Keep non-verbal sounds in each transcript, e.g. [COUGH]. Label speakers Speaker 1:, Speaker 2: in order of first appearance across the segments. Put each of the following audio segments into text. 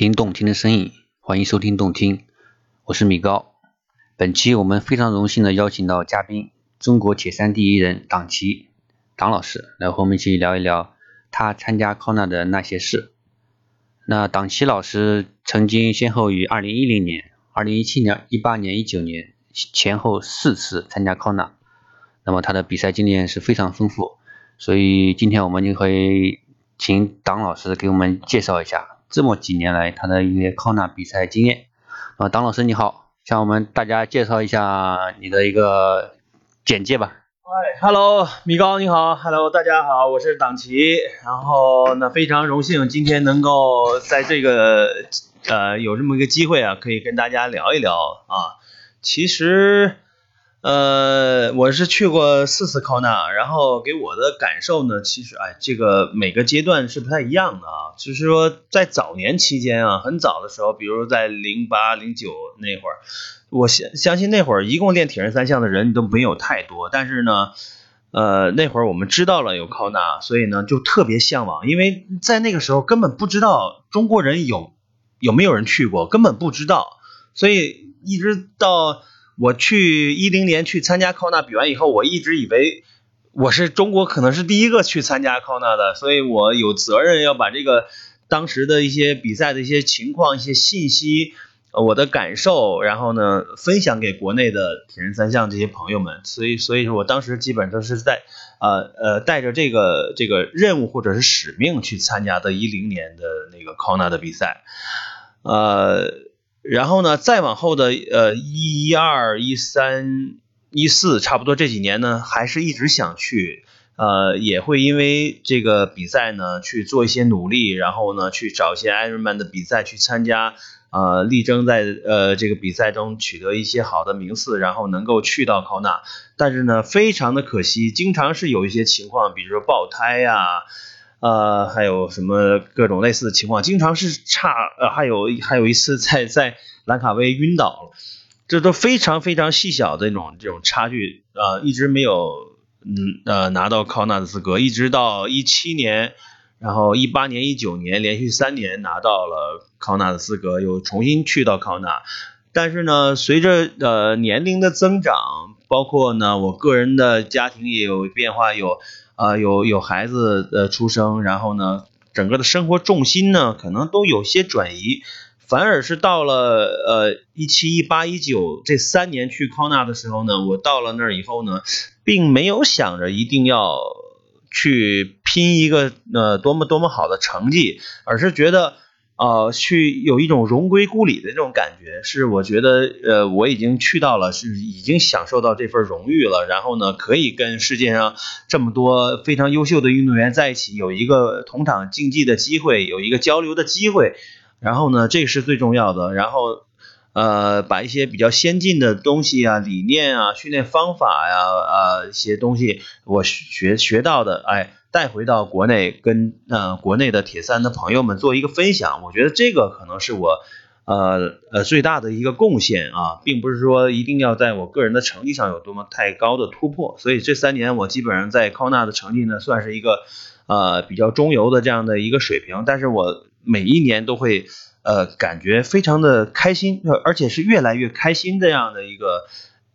Speaker 1: 听动听的声音，欢迎收听动听，我是米高。本期我们非常荣幸的邀请到嘉宾，中国铁三第一人党旗党老师来和我们一起聊一聊他参加 Kona 的那些事。那党旗老师曾经先后于2010年、2017年、18年、19年前后四次参加 Kona，那么他的比赛经验是非常丰富，所以今天我们就会请党老师给我们介绍一下。这么几年来，他的一些 Kona 比赛经验。啊，党老师你好，向我们大家介绍一下你的一个简介吧。
Speaker 2: 哎，Hello，米高你好，Hello，大家好，我是党旗。然后呢，非常荣幸今天能够在这个呃有这么一个机会啊，可以跟大家聊一聊啊。其实。呃，我是去过四次 Kona，然后给我的感受呢，其实哎，这个每个阶段是不太一样的啊。就是说，在早年期间啊，很早的时候，比如在零八、零九那会儿，我相相信那会儿一共练铁人三项的人都没有太多，但是呢，呃，那会儿我们知道了有 Kona，所以呢就特别向往，因为在那个时候根本不知道中国人有有没有人去过，根本不知道，所以一直到。我去一零年去参加康纳比完以后，我一直以为我是中国可能是第一个去参加康纳的，所以我有责任要把这个当时的一些比赛的一些情况、一些信息、我的感受，然后呢分享给国内的铁人三项这些朋友们。所以，所以说我当时基本上是在呃呃带着这个这个任务或者是使命去参加的一零年的那个康纳的比赛，呃。然后呢，再往后的呃一二一三一四，差不多这几年呢，还是一直想去，呃，也会因为这个比赛呢去做一些努力，然后呢去找一些 Ironman 的比赛去参加，呃，力争在呃这个比赛中取得一些好的名次，然后能够去到 Kona。但是呢，非常的可惜，经常是有一些情况，比如说爆胎呀。呃，还有什么各种类似的情况，经常是差，呃，还有还有一次在在兰卡威晕倒了，这都非常非常细小的这种这种差距，呃，一直没有，嗯呃拿到考纳的资格，一直到一七年，然后一八年、一九年连续三年拿到了考纳的资格，又重新去到考纳，但是呢，随着呃年龄的增长，包括呢我个人的家庭也有变化，有。啊，有有孩子的出生，然后呢，整个的生活重心呢，可能都有些转移，反而是到了呃一七一八一九这三年去康纳的时候呢，我到了那儿以后呢，并没有想着一定要去拼一个呃多么多么好的成绩，而是觉得。呃，去有一种荣归故里的这种感觉，是我觉得，呃，我已经去到了，是已经享受到这份荣誉了。然后呢，可以跟世界上这么多非常优秀的运动员在一起，有一个同场竞技的机会，有一个交流的机会。然后呢，这是最重要的。然后，呃，把一些比较先进的东西啊、理念啊、训练方法呀、啊一些东西，我学学到的，哎。带回到国内，跟呃国内的铁三的朋友们做一个分享，我觉得这个可能是我呃呃最大的一个贡献啊，并不是说一定要在我个人的成绩上有多么太高的突破。所以这三年我基本上在康纳的成绩呢，算是一个呃比较中游的这样的一个水平。但是我每一年都会呃感觉非常的开心，而且是越来越开心这样的一个。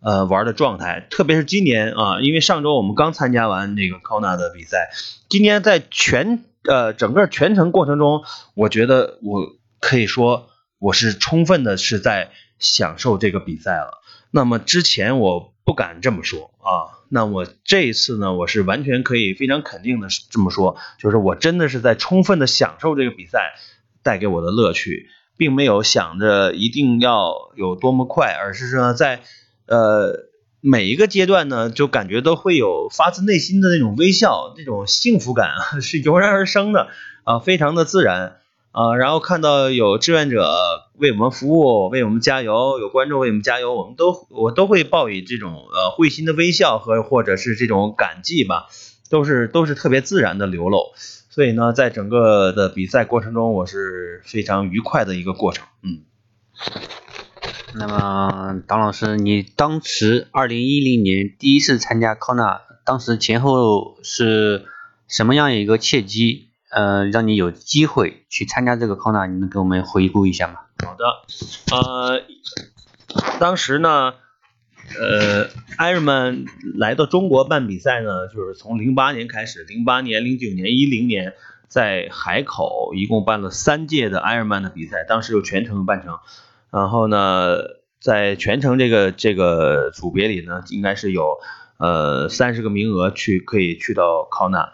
Speaker 2: 呃，玩的状态，特别是今年啊，因为上周我们刚参加完那个 Kona 的比赛，今年在全呃整个全程过程中，我觉得我可以说我是充分的是在享受这个比赛了。那么之前我不敢这么说啊，那我这一次呢，我是完全可以非常肯定的这么说，就是我真的是在充分的享受这个比赛带给我的乐趣，并没有想着一定要有多么快，而是说在。呃，每一个阶段呢，就感觉都会有发自内心的那种微笑，那种幸福感，[LAUGHS] 是油然而生的啊，非常的自然啊。然后看到有志愿者为我们服务，为我们加油，有观众为我们加油，我们都我都会报以这种呃会心的微笑和或者是这种感激吧，都是都是特别自然的流露。所以呢，在整个的比赛过程中，我是非常愉快的一个过程，嗯。
Speaker 1: 那么，党老师，你当时二零一零年第一次参加 Kona，当时前后是什么样一个契机？呃，让你有机会去参加这个 Kona，你能给我们回顾一下吗？
Speaker 2: 好的，呃，当时呢，呃，Ironman 来到中国办比赛呢，就是从零八年开始，零八年、零九年、一零年在海口一共办了三届的 Ironman 的比赛，当时有全程办成，然后呢，在全程这个这个组别里呢，应该是有呃三十个名额去可以去到考纳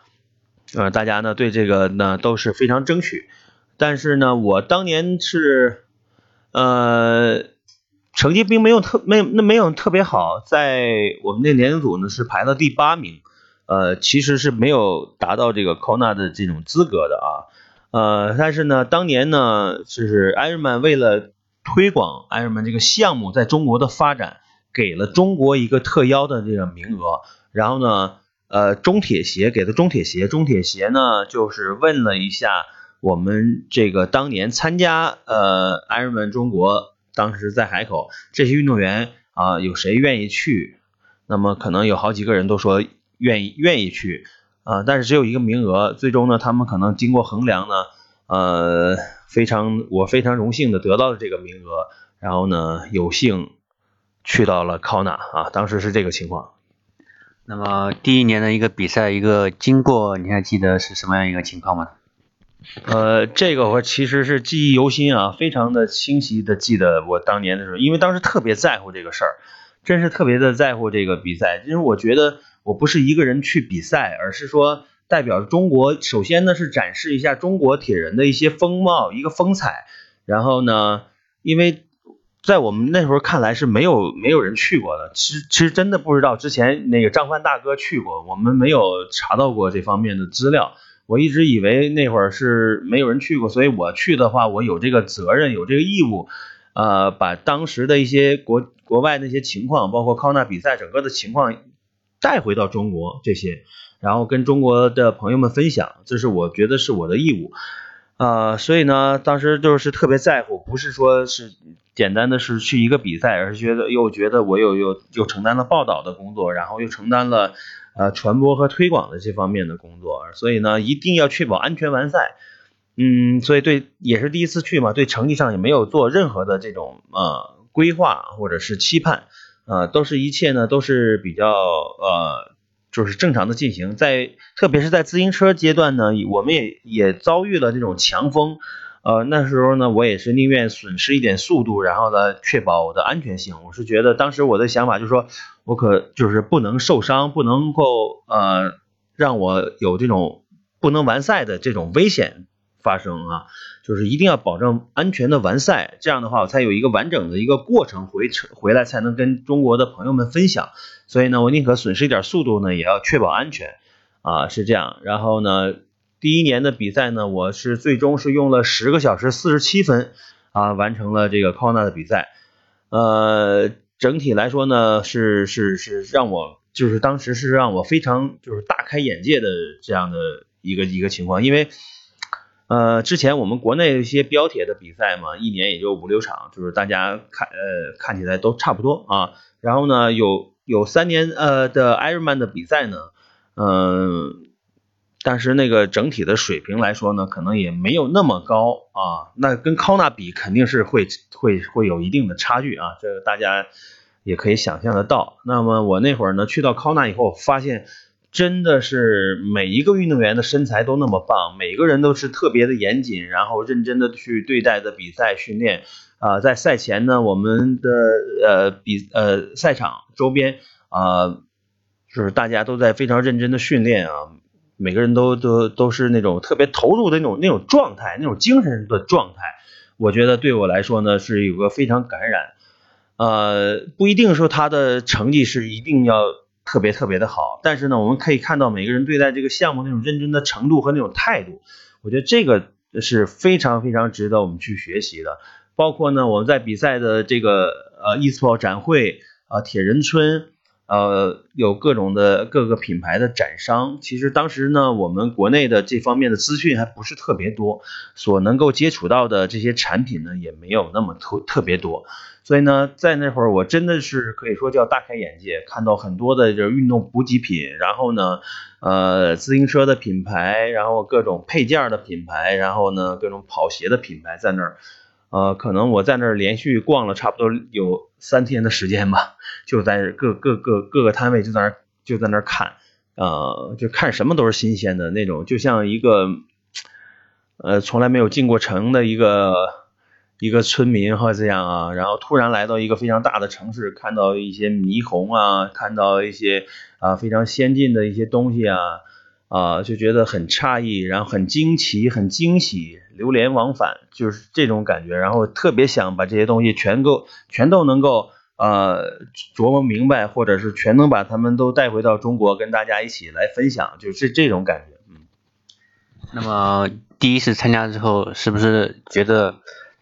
Speaker 2: 呃，大家呢对这个呢都是非常争取，但是呢，我当年是。呃，成绩并没有特没那没有特别好，在我们那年龄组呢是排到第八名，呃，其实是没有达到这个 Kona 的这种资格的啊，呃，但是呢，当年呢，就是 Ironman 为了推广 Ironman 这个项目在中国的发展，给了中国一个特邀的这个名额，然后呢，呃，中铁协给的中铁协，中铁协呢就是问了一下。我们这个当年参加呃 Ironman 中国，当时在海口，这些运动员啊，有谁愿意去？那么可能有好几个人都说愿意愿意去啊，但是只有一个名额。最终呢，他们可能经过衡量呢，呃，非常我非常荣幸的得到了这个名额，然后呢，有幸去到了 Kona 啊，当时是这个情况。
Speaker 1: 那么第一年的一个比赛一个经过，你还记得是什么样一个情况吗？
Speaker 2: 呃，这个我其实是记忆犹新啊，非常的清晰的记得我当年的时候，因为当时特别在乎这个事儿，真是特别的在乎这个比赛，因为我觉得我不是一个人去比赛，而是说代表中国，首先呢是展示一下中国铁人的一些风貌，一个风采，然后呢，因为在我们那时候看来是没有没有人去过的，其实其实真的不知道之前那个张帆大哥去过，我们没有查到过这方面的资料。我一直以为那会儿是没有人去过，所以我去的话，我有这个责任，有这个义务，呃，把当时的一些国国外那些情况，包括康纳比赛整个的情况带回到中国这些，然后跟中国的朋友们分享，这是我觉得是我的义务，呃，所以呢，当时就是特别在乎，不是说是简单的是去一个比赛，而是觉得又觉得我有有又承担了报道的工作，然后又承担了。呃，传播和推广的这方面的工作，所以呢，一定要确保安全完赛。嗯，所以对，也是第一次去嘛，对成绩上也没有做任何的这种呃规划或者是期盼，呃，都是一切呢都是比较呃，就是正常的进行。在特别是在自行车阶段呢，我们也也遭遇了这种强风。呃，那时候呢，我也是宁愿损失一点速度，然后呢，确保我的安全性。我是觉得当时我的想法就是说，我可就是不能受伤，不能够呃让我有这种不能完赛的这种危险发生啊，就是一定要保证安全的完赛，这样的话我才有一个完整的一个过程回程回来才能跟中国的朋友们分享。所以呢，我宁可损失一点速度呢，也要确保安全啊，是这样。然后呢。第一年的比赛呢，我是最终是用了十个小时四十七分啊，完成了这个 Kona 的比赛。呃，整体来说呢，是是是让我就是当时是让我非常就是大开眼界的这样的一个一个情况，因为呃之前我们国内一些标铁的比赛嘛，一年也就五六场，就是大家看呃看起来都差不多啊。然后呢，有有三年呃的 Ironman 的比赛呢，嗯。但是那个整体的水平来说呢，可能也没有那么高啊。那跟康纳比肯定是会会会有一定的差距啊，这个大家也可以想象得到。那么我那会儿呢去到康纳以后，发现真的是每一个运动员的身材都那么棒，每个人都是特别的严谨，然后认真的去对待的比赛训练啊。在赛前呢，我们的呃比呃赛场周边啊，就是大家都在非常认真的训练啊。每个人都都都是那种特别投入的那种那种状态，那种精神的状态，我觉得对我来说呢是有个非常感染。呃，不一定说他的成绩是一定要特别特别的好，但是呢，我们可以看到每个人对待这个项目那种认真的程度和那种态度，我觉得这个是非常非常值得我们去学习的。包括呢，我们在比赛的这个呃 e-sport 展会啊，铁人村。呃，有各种的各个品牌的展商。其实当时呢，我们国内的这方面的资讯还不是特别多，所能够接触到的这些产品呢，也没有那么特特别多。所以呢，在那会儿我真的是可以说叫大开眼界，看到很多的这运动补给品，然后呢，呃，自行车的品牌，然后各种配件的品牌，然后呢，各种跑鞋的品牌在那儿。呃，可能我在那儿连续逛了差不多有三天的时间吧，就在各各各各个摊位就在那就在那儿看，呃，就看什么都是新鲜的那种，就像一个呃从来没有进过城的一个一个村民或者这样啊，然后突然来到一个非常大的城市，看到一些霓虹啊，看到一些啊非常先进的一些东西啊。啊，就觉得很诧异，然后很惊奇，很惊喜，流连忘返，就是这种感觉。然后特别想把这些东西全够，全都能够呃琢磨明白，或者是全能把他们都带回到中国，跟大家一起来分享，就是这种感觉。嗯。
Speaker 1: 那么第一次参加之后，是不是觉得，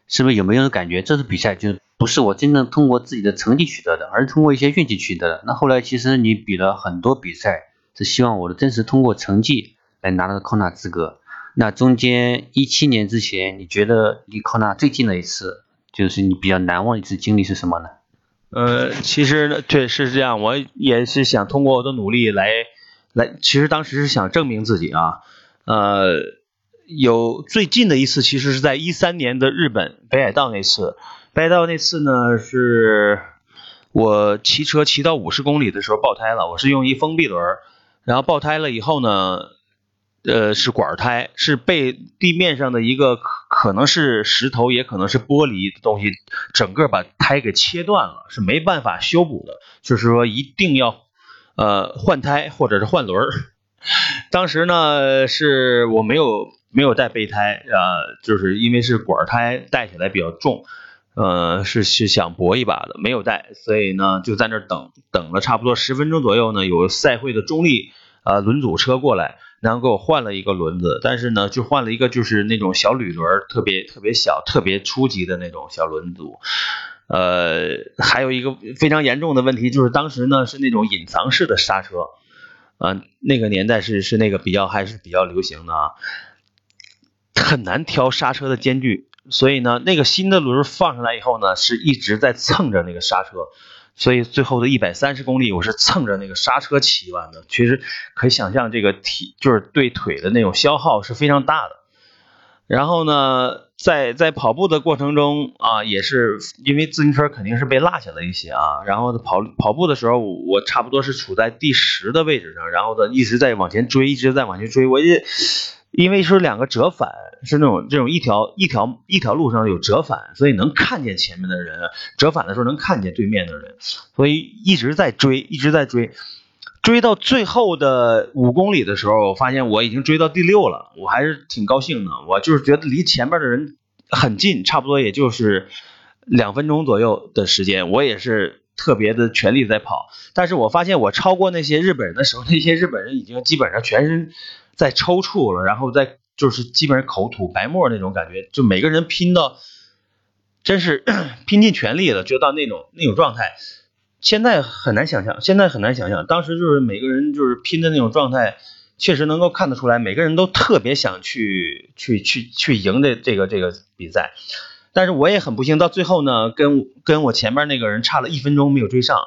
Speaker 1: 是不是有没有感觉，这次比赛就不是我真正通过自己的成绩取得的，而是通过一些运气取得的？那后来其实你比了很多比赛。是希望我的真实通过成绩来拿到考纳资格。那中间一七年之前，你觉得离考纳最近的一次，就是你比较难忘一次经历是什么呢？
Speaker 2: 呃，其实对是这样，我也是想通过我的努力来来，其实当时是想证明自己啊。呃，有最近的一次，其实是在一三年的日本北海道那次。北海道那次呢，是我骑车骑到五十公里的时候爆胎了，我是用一封闭轮。然后爆胎了以后呢，呃，是管胎，是被地面上的一个可能是石头，也可能是玻璃的东西，整个把胎给切断了，是没办法修补的。就是说一定要呃换胎或者是换轮。[LAUGHS] 当时呢是我没有没有带备胎啊，就是因为是管胎带起来比较重，呃是是想搏一把的，没有带，所以呢就在那等等了差不多十分钟左右呢，有赛会的中立。啊，轮组车过来，然后给我换了一个轮子，但是呢，就换了一个就是那种小铝轮，特别特别小、特别初级的那种小轮组。呃，还有一个非常严重的问题就是当时呢是那种隐藏式的刹车，啊，那个年代是是那个比较还是比较流行的啊，很难调刹车的间距，所以呢，那个新的轮放上来以后呢，是一直在蹭着那个刹车。所以最后的一百三十公里，我是蹭着那个刹车骑完的。其实可以想象，这个体就是对腿的那种消耗是非常大的。然后呢，在在跑步的过程中啊，也是因为自行车肯定是被落下了一些啊。然后跑跑步的时候，我差不多是处在第十的位置上，然后呢一直在往前追，一直在往前追。我也。因为是两个折返，是那种这种一条一条一条路上有折返，所以能看见前面的人，折返的时候能看见对面的人，所以一直在追，一直在追，追到最后的五公里的时候，我发现我已经追到第六了，我还是挺高兴的，我就是觉得离前面的人很近，差不多也就是两分钟左右的时间，我也是特别的全力在跑，但是我发现我超过那些日本人的时候，那些日本人已经基本上全身。在抽搐了，然后再就是基本上口吐白沫那种感觉，就每个人拼到，真是 [CLEARS THROAT] 拼尽全力了，就到那种那种状态。现在很难想象，现在很难想象，当时就是每个人就是拼的那种状态，确实能够看得出来，每个人都特别想去去去去赢的这个这个比赛。但是我也很不幸，到最后呢，跟跟我前面那个人差了一分钟没有追上，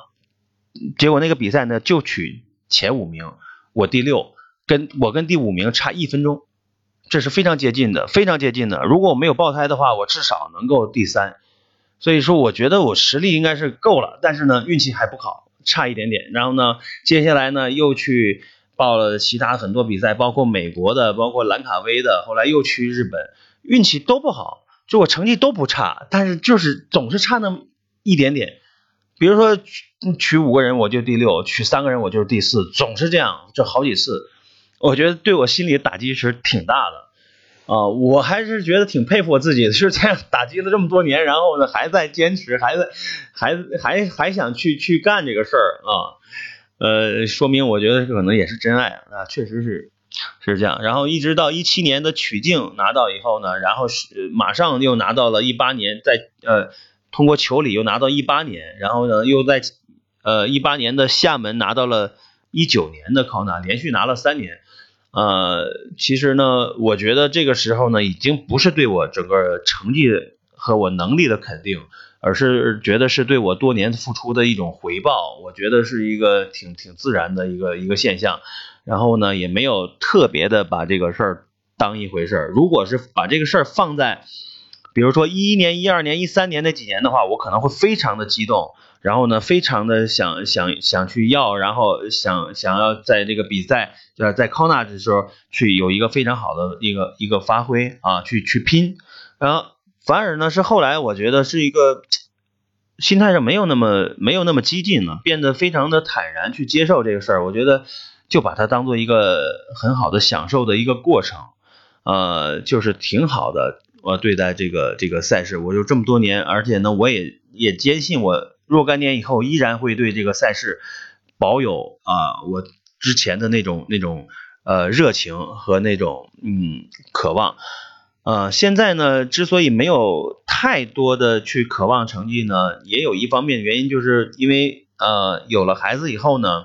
Speaker 2: 结果那个比赛呢就取前五名，我第六。跟我跟第五名差一分钟，这是非常接近的，非常接近的。如果我没有爆胎的话，我至少能够第三。所以说，我觉得我实力应该是够了，但是呢，运气还不好，差一点点。然后呢，接下来呢，又去报了其他很多比赛，包括美国的，包括兰卡威的，后来又去日本，运气都不好，就我成绩都不差，但是就是总是差那么一点点。比如说取五个人我就第六，取三个人我就是第四，总是这样，就好几次。我觉得对我心里打击是挺大的，啊，我还是觉得挺佩服我自己的，是这样 [LAUGHS] 打击了这么多年，然后呢还在坚持，还在，还还还想去去干这个事儿啊，呃，说明我觉得可能也是真爱啊，确实是是这样。然后一直到一七年的曲靖拿到以后呢，然后是马上又拿到了一八年，在呃通过球里又拿到一八年，然后呢又在呃一八年的厦门拿到了一九年的考纳，连续拿了三年。呃，其实呢，我觉得这个时候呢，已经不是对我整个成绩和我能力的肯定，而是觉得是对我多年付出的一种回报。我觉得是一个挺挺自然的一个一个现象。然后呢，也没有特别的把这个事儿当一回事儿。如果是把这个事儿放在，比如说一一年、一二年、一三年那几年的话，我可能会非常的激动。然后呢，非常的想想想去要，然后想想要在这个比赛，就是在康纳的时候去有一个非常好的一个一个发挥啊，去去拼。然后反而呢是后来我觉得是一个心态上没有那么没有那么激进了，变得非常的坦然去接受这个事儿。我觉得就把它当做一个很好的享受的一个过程，呃，就是挺好的。我对待这个这个赛事，我就这么多年，而且呢，我也也坚信我。若干年以后，依然会对这个赛事保有啊我之前的那种那种呃热情和那种嗯渴望。呃，现在呢，之所以没有太多的去渴望成绩呢，也有一方面原因，就是因为呃有了孩子以后呢，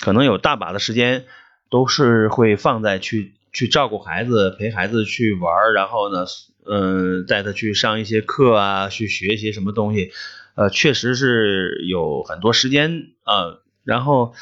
Speaker 2: 可能有大把的时间都是会放在去去照顾孩子、陪孩子去玩，然后呢，嗯，带他去上一些课啊，去学一些什么东西。呃，确实是有很多时间啊，然后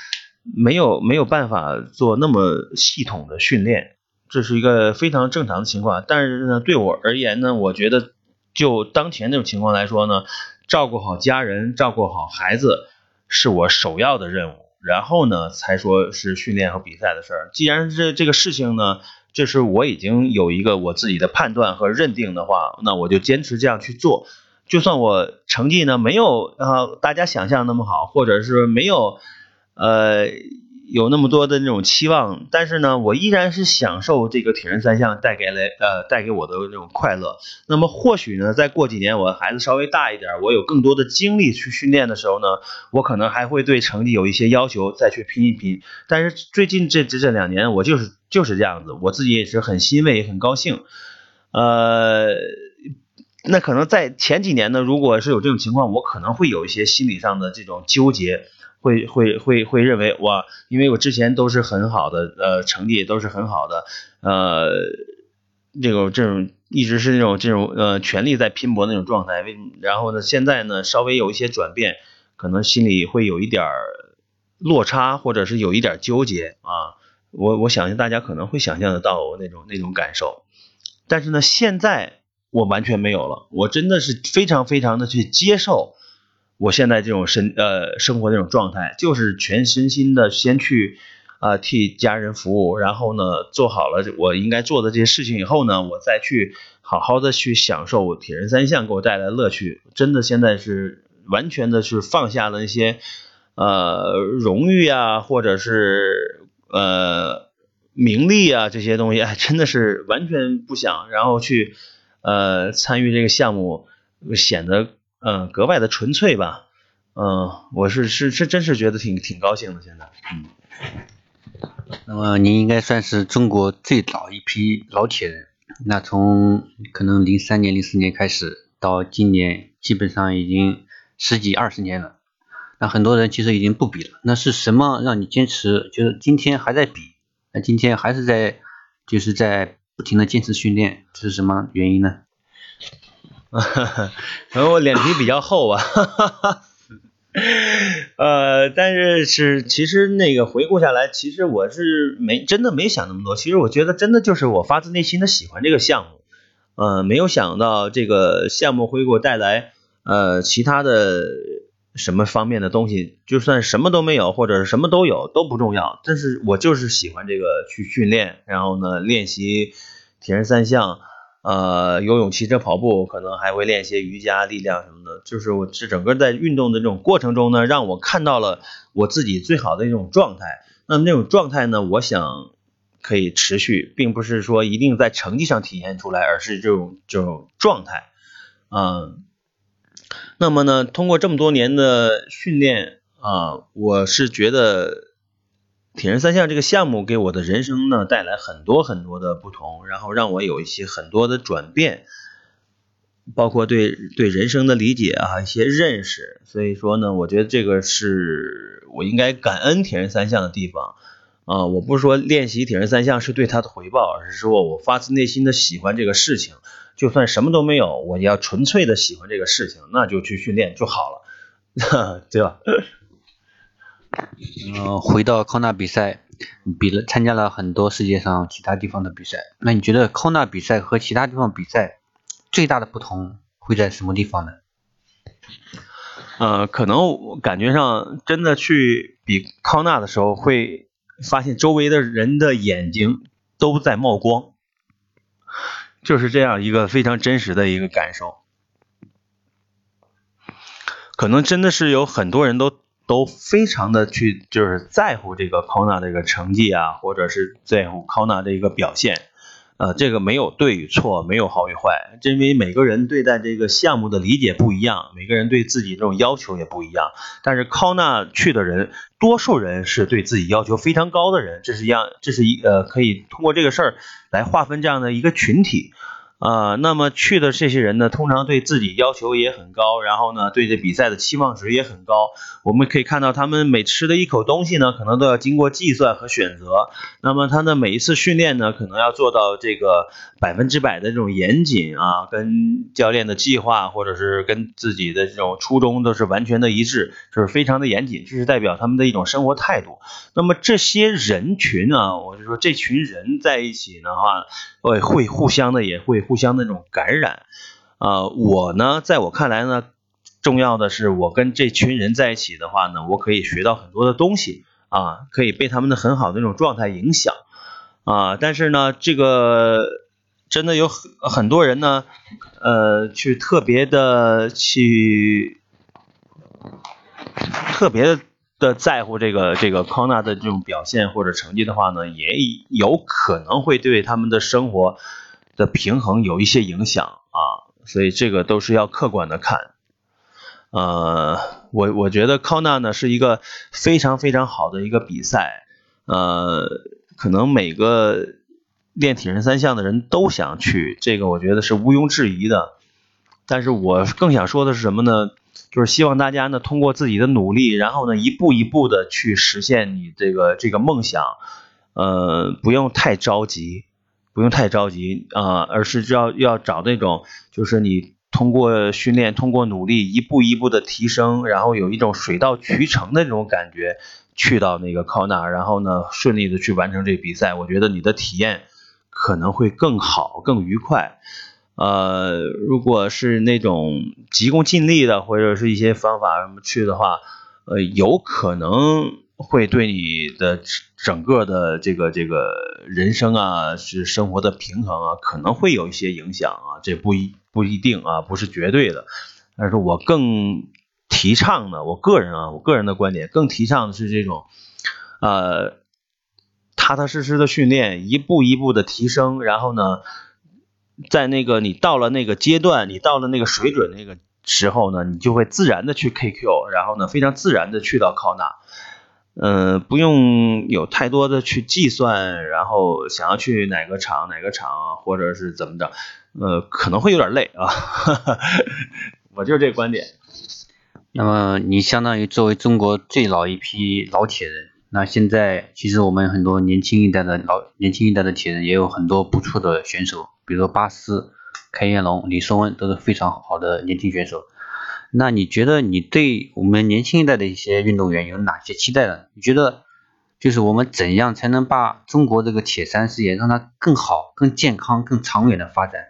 Speaker 2: 没有没有办法做那么系统的训练，这是一个非常正常的情况。但是呢，对我而言呢，我觉得就当前这种情况来说呢，照顾好家人，照顾好孩子是我首要的任务，然后呢，才说是训练和比赛的事儿。既然这这个事情呢，这是我已经有一个我自己的判断和认定的话，那我就坚持这样去做。就算我成绩呢没有呃大家想象那么好，或者是没有呃有那么多的那种期望，但是呢，我依然是享受这个铁人三项带给来呃带给我的这种快乐。那么或许呢，再过几年我孩子稍微大一点，我有更多的精力去训练的时候呢，我可能还会对成绩有一些要求，再去拼一拼。但是最近这这这两年，我就是就是这样子，我自己也是很欣慰，也很高兴，呃。那可能在前几年呢，如果是有这种情况，我可能会有一些心理上的这种纠结，会会会会认为哇，因为我之前都是很好的，呃，成绩都是很好的，呃，这种这种一直是那种这种呃全力在拼搏那种状态，为然后呢，现在呢稍微有一些转变，可能心里会有一点落差，或者是有一点纠结啊，我我相信大家可能会想象得到那种那种感受，但是呢，现在。我完全没有了，我真的是非常非常的去接受我现在这种身呃生活这种状态，就是全身心的先去啊替家人服务，然后呢做好了我应该做的这些事情以后呢，我再去好好的去享受铁人三项给我带来的乐趣。真的现在是完全的是放下了那些呃荣誉啊，或者是呃名利啊这些东西，真的是完全不想，然后去。呃，参与这个项目显得嗯格外的纯粹吧，嗯，我是是是真是觉得挺挺高兴的现在，嗯。
Speaker 1: 那么您应该算是中国最早一批老铁人，那从可能零三年零四年开始到今年，基本上已经十几二十年了。那很多人其实已经不比了，那是什么让你坚持？就是今天还在比，那今天还是在就是在。不停的坚持训练，这是什么原因呢？[LAUGHS]
Speaker 2: 可能我脸皮比较厚吧。[LAUGHS] 呃，但是是其实那个回顾下来，其实我是没真的没想那么多。其实我觉得真的就是我发自内心的喜欢这个项目。呃，没有想到这个项目会给我带来呃其他的。什么方面的东西，就算什么都没有，或者什么都有都不重要。但是我就是喜欢这个去训练，然后呢练习铁人三项，呃游泳、骑车、跑步，可能还会练一些瑜伽、力量什么的。就是我是整个在运动的这种过程中呢，让我看到了我自己最好的一种状态。那么那种状态呢，我想可以持续，并不是说一定在成绩上体现出来，而是这种这种状态，嗯。那么呢，通过这么多年的训练啊，我是觉得铁人三项这个项目给我的人生呢带来很多很多的不同，然后让我有一些很多的转变。包括对对人生的理解啊，一些认识。所以说呢，我觉得这个是我应该感恩铁人三项的地方啊。我不是说练习铁人三项是对他的回报，而是说我发自内心的喜欢这个事情。就算什么都没有，我要纯粹的喜欢这个事情，那就去训练就好了，[LAUGHS] 对吧？
Speaker 1: 嗯，回到康纳比赛，比了参加了很多世界上其他地方的比赛。那你觉得康纳比赛和其他地方比赛最大的不同会在什么地方呢？
Speaker 2: 呃，可能我感觉上真的去比康纳的时候，会发现周围的人的眼睛都在冒光，就是这样一个非常真实的一个感受。可能真的是有很多人都。都非常的去就是在乎这个 Kona 的一个成绩啊，或者是在乎 Kona 的一个表现，呃，这个没有对与错，没有好与坏，这因为每个人对待这个项目的理解不一样，每个人对自己这种要求也不一样。但是 Kona 去的人，多数人是对自己要求非常高的人，这是一样，这是一呃可以通过这个事儿来划分这样的一个群体。啊，那么去的这些人呢，通常对自己要求也很高，然后呢，对这比赛的期望值也很高。我们可以看到，他们每吃的一口东西呢，可能都要经过计算和选择。那么他的每一次训练呢，可能要做到这个百分之百的这种严谨啊，跟教练的计划或者是跟自己的这种初衷都是完全的一致，就是非常的严谨。这是代表他们的一种生活态度。那么这些人群啊，我就说这群人在一起的话，会会互相的也会。互相那种感染，啊，我呢，在我看来呢，重要的是我跟这群人在一起的话呢，我可以学到很多的东西啊，可以被他们的很好的那种状态影响啊。但是呢，这个真的有很很多人呢，呃，去特别的去特别的在乎这个这个康纳的这种表现或者成绩的话呢，也有可能会对他们的生活。的平衡有一些影响啊，所以这个都是要客观的看。呃，我我觉得康纳呢是一个非常非常好的一个比赛，呃，可能每个练铁人三项的人都想去，这个我觉得是毋庸置疑的。但是我更想说的是什么呢？就是希望大家呢通过自己的努力，然后呢一步一步的去实现你这个这个梦想，呃，不用太着急。不用太着急啊，而是要要找那种，就是你通过训练、通过努力，一步一步的提升，然后有一种水到渠成的这种感觉，去到那个靠那，然后呢，顺利的去完成这比赛。我觉得你的体验可能会更好、更愉快。呃，如果是那种急功近利的，或者是一些方法什么去的话，呃，有可能。会对你的整个的这个这个人生啊，是生活的平衡啊，可能会有一些影响啊，这不一不一定啊，不是绝对的。但是我更提倡的，我个人啊，我个人的观点，更提倡的是这种，呃，踏踏实实的训练，一步一步的提升，然后呢，在那个你到了那个阶段，你到了那个水准那个时候呢，你就会自然的去 KQ，然后呢，非常自然的去到考纳。嗯，不用有太多的去计算，然后想要去哪个厂哪个厂，或者是怎么着，呃，可能会有点累啊。[LAUGHS] 我就是这观点。
Speaker 1: 那么你相当于作为中国最老一批老铁人，那现在其实我们很多年轻一代的老年轻一代的铁人也有很多不错的选手，比如说巴斯、开彦龙、李松恩都是非常好的年轻选手。那你觉得你对我们年轻一代的一些运动员有哪些期待呢？你觉得就是我们怎样才能把中国这个铁三事业让它更好、更健康、更长远的发展？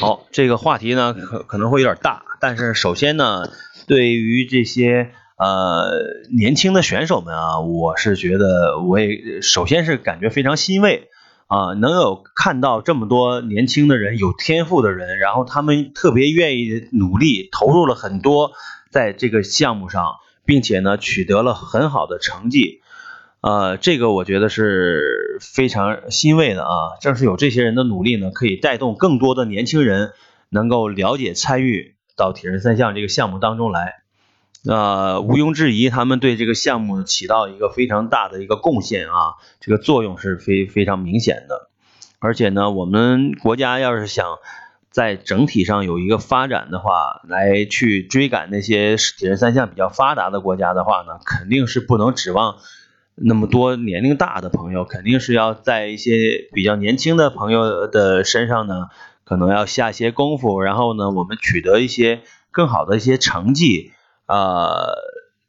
Speaker 2: 好，这个话题呢可可能会有点大，但是首先呢，对于这些呃年轻的选手们啊，我是觉得我也首先是感觉非常欣慰。啊，能有看到这么多年轻的人，有天赋的人，然后他们特别愿意努力，投入了很多在这个项目上，并且呢取得了很好的成绩，呃，这个我觉得是非常欣慰的啊。正是有这些人的努力呢，可以带动更多的年轻人能够了解、参与到铁人三项这个项目当中来。呃，毋庸置疑，他们对这个项目起到一个非常大的一个贡献啊，这个作用是非非常明显的。而且呢，我们国家要是想在整体上有一个发展的话，来去追赶那些铁人三项比较发达的国家的话呢，肯定是不能指望那么多年龄大的朋友，肯定是要在一些比较年轻的朋友的身上呢，可能要下些功夫，然后呢，我们取得一些更好的一些成绩，呃，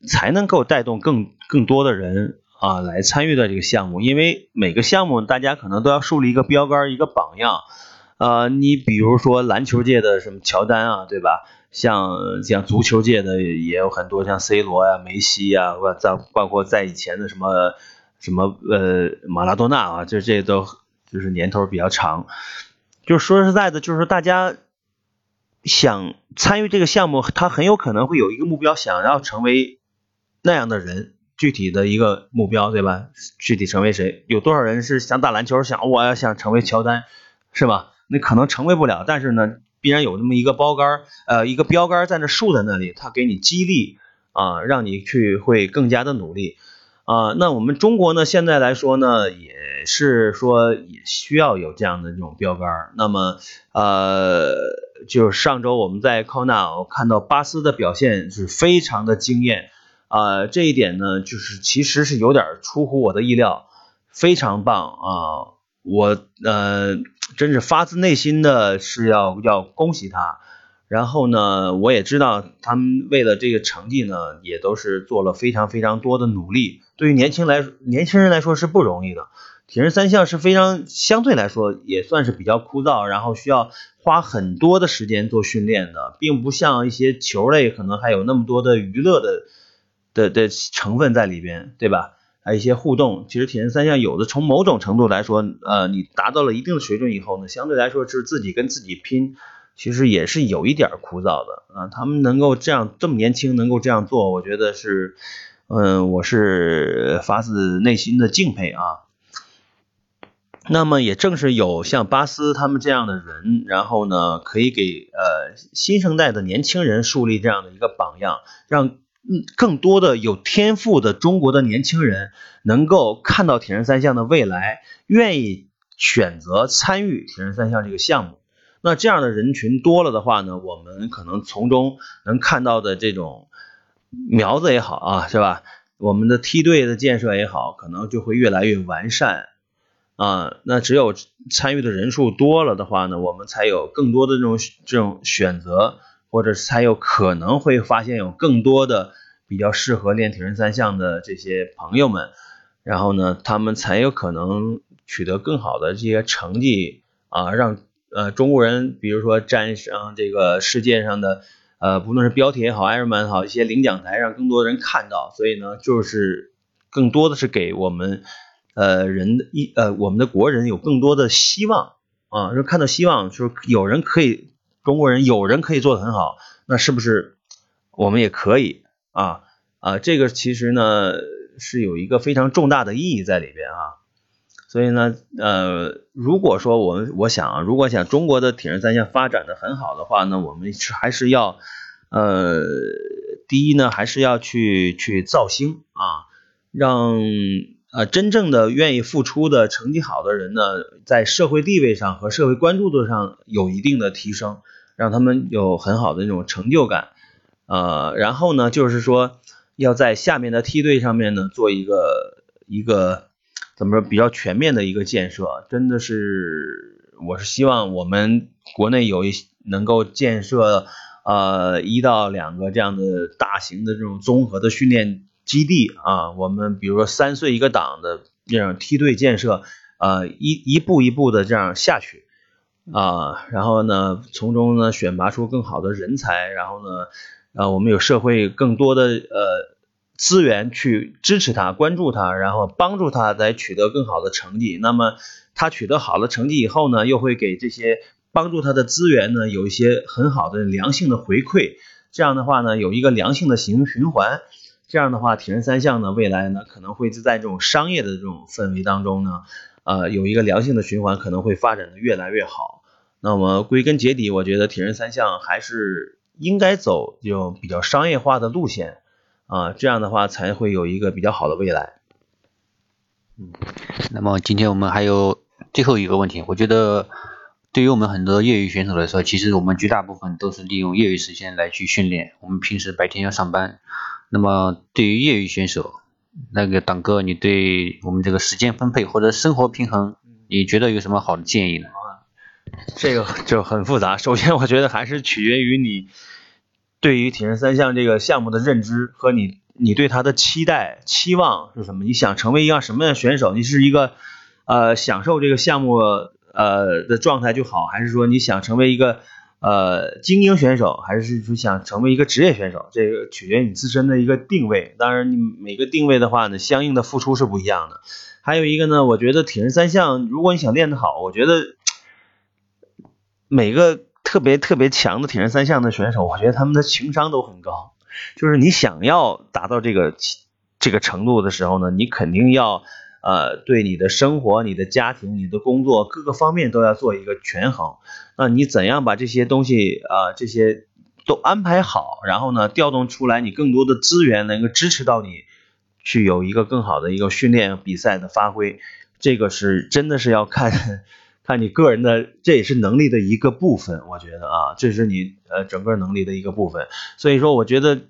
Speaker 2: 才能够带动更更多的人。啊，来参与到这个项目，因为每个项目大家可能都要树立一个标杆，一个榜样。呃，你比如说篮球界的什么乔丹啊，对吧？像像足球界的也有很多，像 C 罗呀、梅西呀，在包括在以前的什么什么呃马拉多纳啊，这这都就是年头比较长。就说实在的，就是大家想参与这个项目，他很有可能会有一个目标，想要成为那样的人。具体的一个目标，对吧？具体成为谁？有多少人是想打篮球，想我要想成为乔丹，是吧？那可能成为不了，但是呢，必然有那么一个标杆，呃，一个标杆在那竖在那里，他给你激励啊，让你去会更加的努力啊。那我们中国呢，现在来说呢，也是说也需要有这样的这种标杆。那么，呃，就是上周我们在康纳看到巴斯的表现是非常的惊艳。啊，这一点呢，就是其实是有点出乎我的意料，非常棒啊！我呃，真是发自内心的是要要恭喜他。然后呢，我也知道他们为了这个成绩呢，也都是做了非常非常多的努力。对于年轻来年轻人来说是不容易的，铁人三项是非常相对来说也算是比较枯燥，然后需要花很多的时间做训练的，并不像一些球类可能还有那么多的娱乐的。的的成分在里边，对吧？还有一些互动。其实铁人三项有的从某种程度来说，呃，你达到了一定的水准以后呢，相对来说是自己跟自己拼，其实也是有一点枯燥的啊。他们能够这样这么年轻能够这样做，我觉得是，嗯，我是发自内心的敬佩啊。那么也正是有像巴斯他们这样的人，然后呢，可以给呃新生代的年轻人树立这样的一个榜样，让。更多的有天赋的中国的年轻人能够看到铁人三项的未来，愿意选择参与铁人三项这个项目。那这样的人群多了的话呢，我们可能从中能看到的这种苗子也好啊，是吧？我们的梯队的建设也好，可能就会越来越完善啊。那只有参与的人数多了的话呢，我们才有更多的这种这种选择。或者才有可能会发现有更多的比较适合练铁人三项的这些朋友们，然后呢，他们才有可能取得更好的这些成绩啊，让呃中国人，比如说站上这个世界上的呃，不论是标铁也好，艾尔曼也好，一些领奖台，让更多人看到。所以呢，就是更多的是给我们呃人的一呃我们的国人有更多的希望啊，就看到希望，就是有人可以。中国人有人可以做的很好，那是不是我们也可以啊啊？这个其实呢是有一个非常重大的意义在里边啊。所以呢，呃，如果说我们我想，如果想中国的铁人三项发展的很好的话，那我们是还是要呃，第一呢，还是要去去造星啊，让呃真正的愿意付出的成绩好的人呢，在社会地位上和社会关注度上有一定的提升。让他们有很好的那种成就感，呃，然后呢，就是说要在下面的梯队上面呢做一个一个怎么说比较全面的一个建设，真的是我是希望我们国内有一能够建设呃一到两个这样的大型的这种综合的训练基地啊，我们比如说三岁一个档的这样梯队建设，呃一一步一步的这样下去。啊，然后呢，从中呢选拔出更好的人才，然后呢，啊，我们有社会更多的呃资源去支持他、关注他，然后帮助他来取得更好的成绩。那么他取得好的成绩以后呢，又会给这些帮助他的资源呢有一些很好的良性的回馈。这样的话呢，有一个良性的循循环。这样的话，铁人三项呢，未来呢可能会在这种商业的这种氛围当中呢。呃，有一个良性的循环，可能会发展的越来越好。那么归根结底，我觉得铁人三项还是应该走这种比较商业化的路线啊，这样的话才会有一个比较好的未来。
Speaker 1: 嗯，那么今天我们还有最后一个问题，我觉得对于我们很多业余选手来说，其实我们绝大部分都是利用业余时间来去训练。我们平时白天要上班，那么对于业余选手，那个党哥，你对我们这个时间分配或者生活平衡，你觉得有什么好的建议呢？
Speaker 2: 这个就很复杂。[LAUGHS] 首先，我觉得还是取决于你对于铁人三项这个项目的认知和你你对他的期待期望是什么？你想成为一个什么样的选手？你是一个呃享受这个项目。呃的状态就好，还是说你想成为一个呃精英选手，还是说想成为一个职业选手？这个取决于你自身的一个定位。当然，你每个定位的话呢，相应的付出是不一样的。还有一个呢，我觉得铁人三项，如果你想练得好，我觉得每个特别特别强的铁人三项的选手，我觉得他们的情商都很高。就是你想要达到这个这个程度的时候呢，你肯定要。呃，对你的生活、你的家庭、你的工作各个方面都要做一个权衡。那你怎样把这些东西啊，这些都安排好，然后呢，调动出来你更多的资源，能够支持到你去有一个更好的一个训练比赛的发挥。这个是真的是要看看你个人的，这也是能力的一个部分。我觉得啊，这是你呃整个能力的一个部分。所以说，我觉得。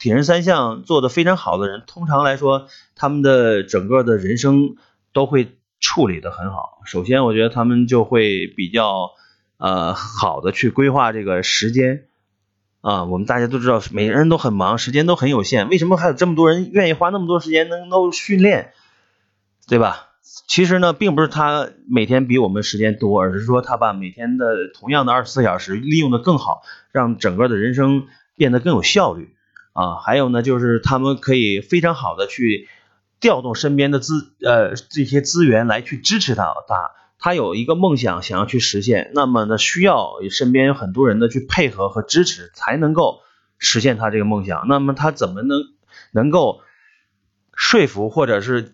Speaker 2: 铁人三项做的非常好的人，通常来说，他们的整个的人生都会处理的很好。首先，我觉得他们就会比较呃好的去规划这个时间啊。我们大家都知道，每个人都很忙，时间都很有限。为什么还有这么多人愿意花那么多时间能够训练，对吧？其实呢，并不是他每天比我们时间多，而是说他把每天的同样的二十四小时利用的更好，让整个的人生变得更有效率。啊，还有呢，就是他们可以非常好的去调动身边的资呃这些资源来去支持他，他他有一个梦想想要去实现，那么呢需要身边有很多人的去配合和支持才能够实现他这个梦想。那么他怎么能能够说服或者是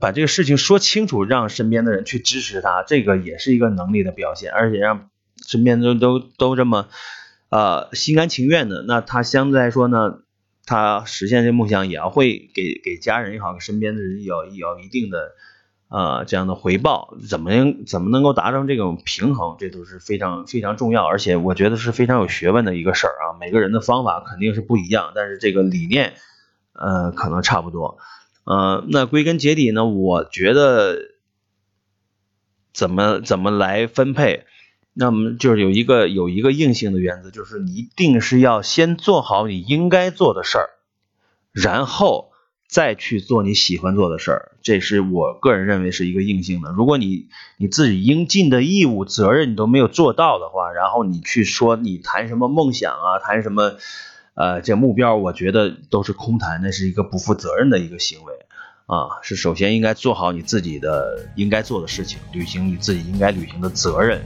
Speaker 2: 把这个事情说清楚，让身边的人去支持他，这个也是一个能力的表现，而且让身边都都都这么呃心甘情愿的，那他相对来说呢？他实现这梦想也要会给给家人也好，身边的人有有一定的呃这样的回报，怎么样怎么能够达成这种平衡，这都是非常非常重要，而且我觉得是非常有学问的一个事儿啊。每个人的方法肯定是不一样，但是这个理念呃可能差不多。呃，那归根结底呢，我觉得怎么怎么来分配？那么就是有一个有一个硬性的原则，就是你一定是要先做好你应该做的事儿，然后再去做你喜欢做的事儿。这是我个人认为是一个硬性的。如果你你自己应尽的义务责任你都没有做到的话，然后你去说你谈什么梦想啊，谈什么呃这目标，我觉得都是空谈，那是一个不负责任的一个行为啊。是首先应该做好你自己的应该做的事情，履行你自己应该履行的责任。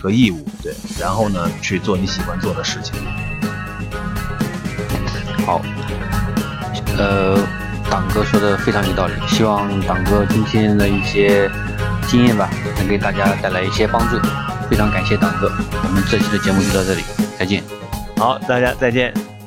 Speaker 2: 和义务，对，然后呢，去做你喜欢做的事情。
Speaker 1: 好，呃，党哥说的非常有道理，希望党哥今天的一些经验吧，能给大家带来一些帮助。非常感谢党哥，我们这期的节目就到这里，再见。
Speaker 2: 好，大家再见。